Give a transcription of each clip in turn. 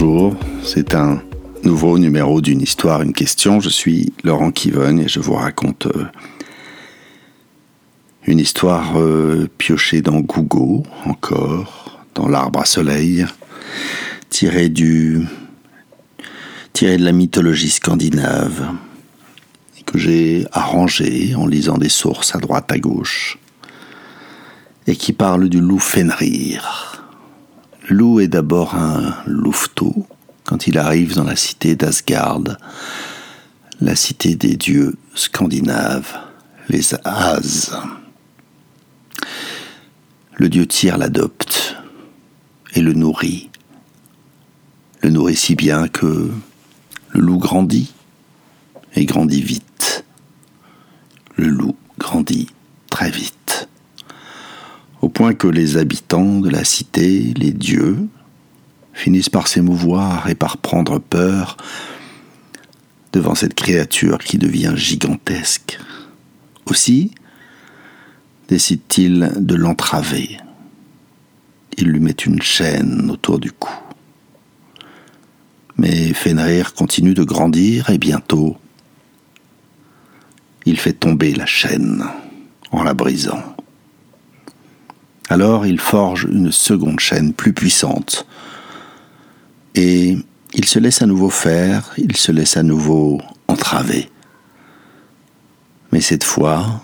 Bonjour, c'est un nouveau numéro d'une histoire, une question. Je suis Laurent Kiven et je vous raconte euh, une histoire euh, piochée dans Google, encore, dans l'arbre à soleil, tirée du tirée de la mythologie scandinave que j'ai arrangée en lisant des sources à droite à gauche et qui parle du loup Fenrir. Loup est d'abord un louveteau quand il arrive dans la cité d'Asgard, la cité des dieux scandinaves, les As. Le dieu Tyr l'adopte et le nourrit. Le nourrit si bien que le loup grandit et grandit vite. Le loup grandit très vite au point que les habitants de la cité, les dieux, finissent par s'émouvoir et par prendre peur devant cette créature qui devient gigantesque. Aussi décide-t-il de l'entraver. Il lui met une chaîne autour du cou. Mais Fenrir continue de grandir et bientôt il fait tomber la chaîne en la brisant. Alors il forge une seconde chaîne plus puissante. Et il se laisse à nouveau faire, il se laisse à nouveau entraver. Mais cette fois,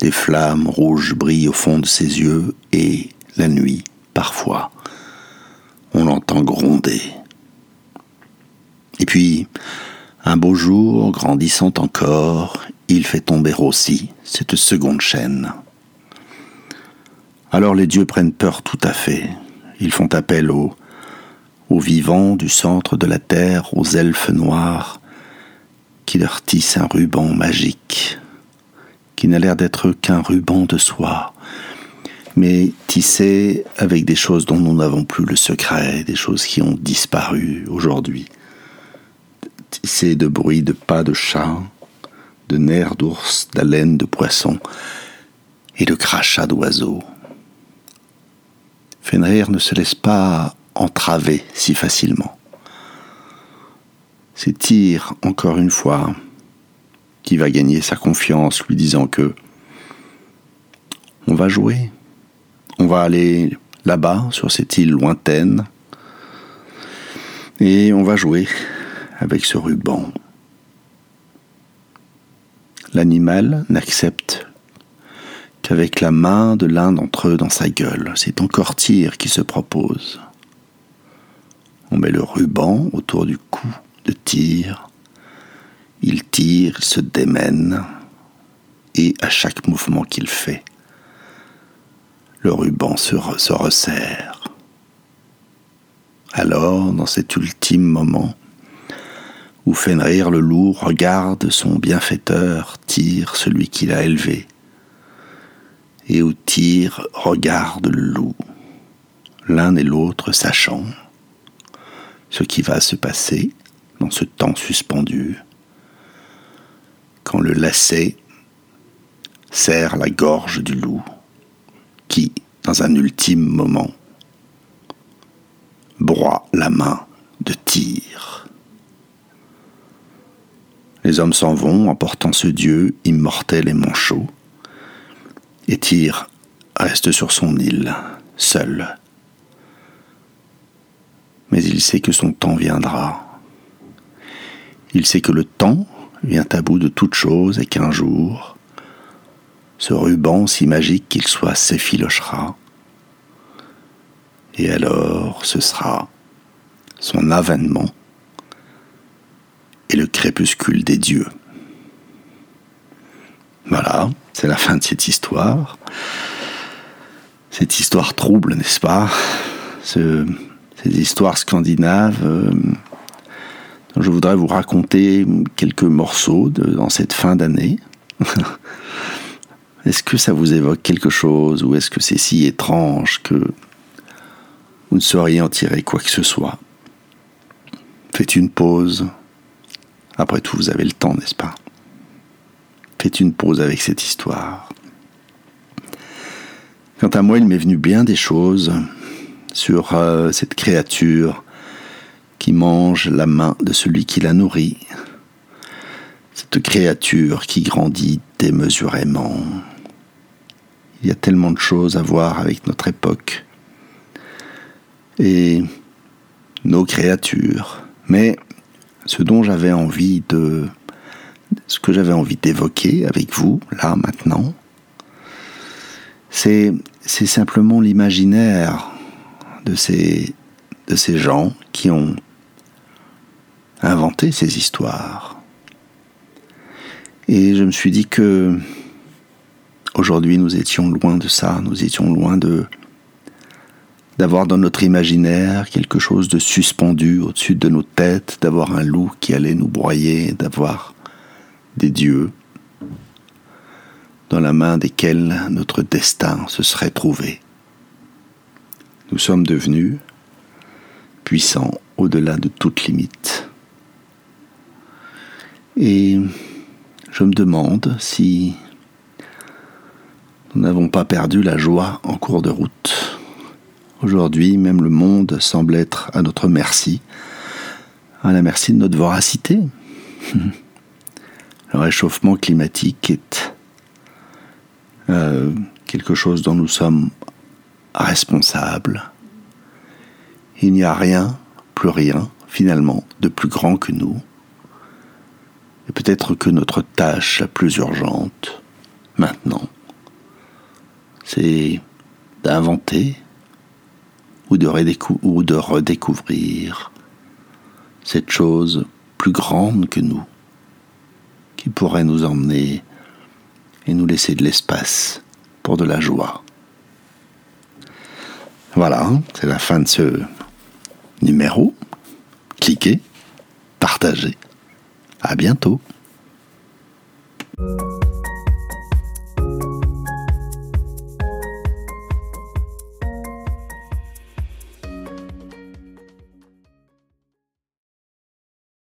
des flammes rouges brillent au fond de ses yeux et la nuit, parfois, on l'entend gronder. Et puis, un beau jour, grandissant encore, il fait tomber aussi cette seconde chaîne. Alors les dieux prennent peur tout à fait. Ils font appel aux, aux vivants du centre de la terre, aux elfes noirs, qui leur tissent un ruban magique, qui n'a l'air d'être qu'un ruban de soie, mais tissé avec des choses dont nous n'avons plus le secret, des choses qui ont disparu aujourd'hui. Tissé de bruits de pas de chat, de nerfs d'ours, d'haleine de poisson et de crachats d'oiseaux. Fenrir ne se laisse pas entraver si facilement. C'est Tyr, encore une fois, qui va gagner sa confiance, lui disant que on va jouer, on va aller là-bas, sur cette île lointaine, et on va jouer avec ce ruban. L'animal n'accepte avec la main de l'un d'entre eux dans sa gueule. C'est encore Tyr qui se propose. On met le ruban autour du cou de Tyr. Il tire, se démène, et à chaque mouvement qu'il fait, le ruban se, se resserre. Alors, dans cet ultime moment, où Fenrir le loup regarde son bienfaiteur, tire celui qu'il a élevé, et où Tyr regarde le loup, l'un et l'autre sachant ce qui va se passer dans ce temps suspendu, quand le lacet serre la gorge du loup, qui, dans un ultime moment, broie la main de Tyr. Les hommes s'en vont, emportant ce dieu immortel et manchot, et Tyr reste sur son île, seul. Mais il sait que son temps viendra. Il sait que le temps vient à bout de toute chose et qu'un jour, ce ruban si magique qu'il soit s'effilochera. Et alors ce sera son avènement et le crépuscule des dieux. Voilà, c'est la fin de cette histoire. Cette histoire trouble, n'est-ce pas? Ce, Cette histoire scandinave euh, je voudrais vous raconter quelques morceaux dans cette fin d'année. est-ce que ça vous évoque quelque chose ou est-ce que c'est si étrange que vous ne sauriez en tirer quoi que ce soit? Faites une pause. Après tout, vous avez le temps, n'est-ce pas? Une pause avec cette histoire. Quant à moi, il m'est venu bien des choses sur euh, cette créature qui mange la main de celui qui la nourrit, cette créature qui grandit démesurément. Il y a tellement de choses à voir avec notre époque et nos créatures. Mais ce dont j'avais envie de... ce que j'avais envie d'évoquer avec vous, là, maintenant, c'est, simplement l'imaginaire de ces, de ces gens qui ont inventé ces histoires. Et je me suis dit que aujourd'hui nous étions loin de ça, nous étions loin de d'avoir dans notre imaginaire quelque chose de suspendu au-dessus de nos têtes, d'avoir un loup qui allait nous broyer, d'avoir des dieux dans la main desquels notre destin se serait trouvé. Nous sommes devenus puissants au-delà de toute limite. Et je me demande si nous n'avons pas perdu la joie en cours de route. Aujourd'hui, même le monde semble être à notre merci, à la merci de notre voracité. Le réchauffement climatique est euh, quelque chose dont nous sommes responsables. Il n'y a rien, plus rien, finalement, de plus grand que nous. Et peut-être que notre tâche la plus urgente, maintenant, c'est d'inventer ou de, ou de redécouvrir cette chose plus grande que nous, qui pourrait nous emmener et nous laisser de l'espace pour de la joie. Voilà, c'est la fin de ce numéro. Cliquez, partagez. À bientôt.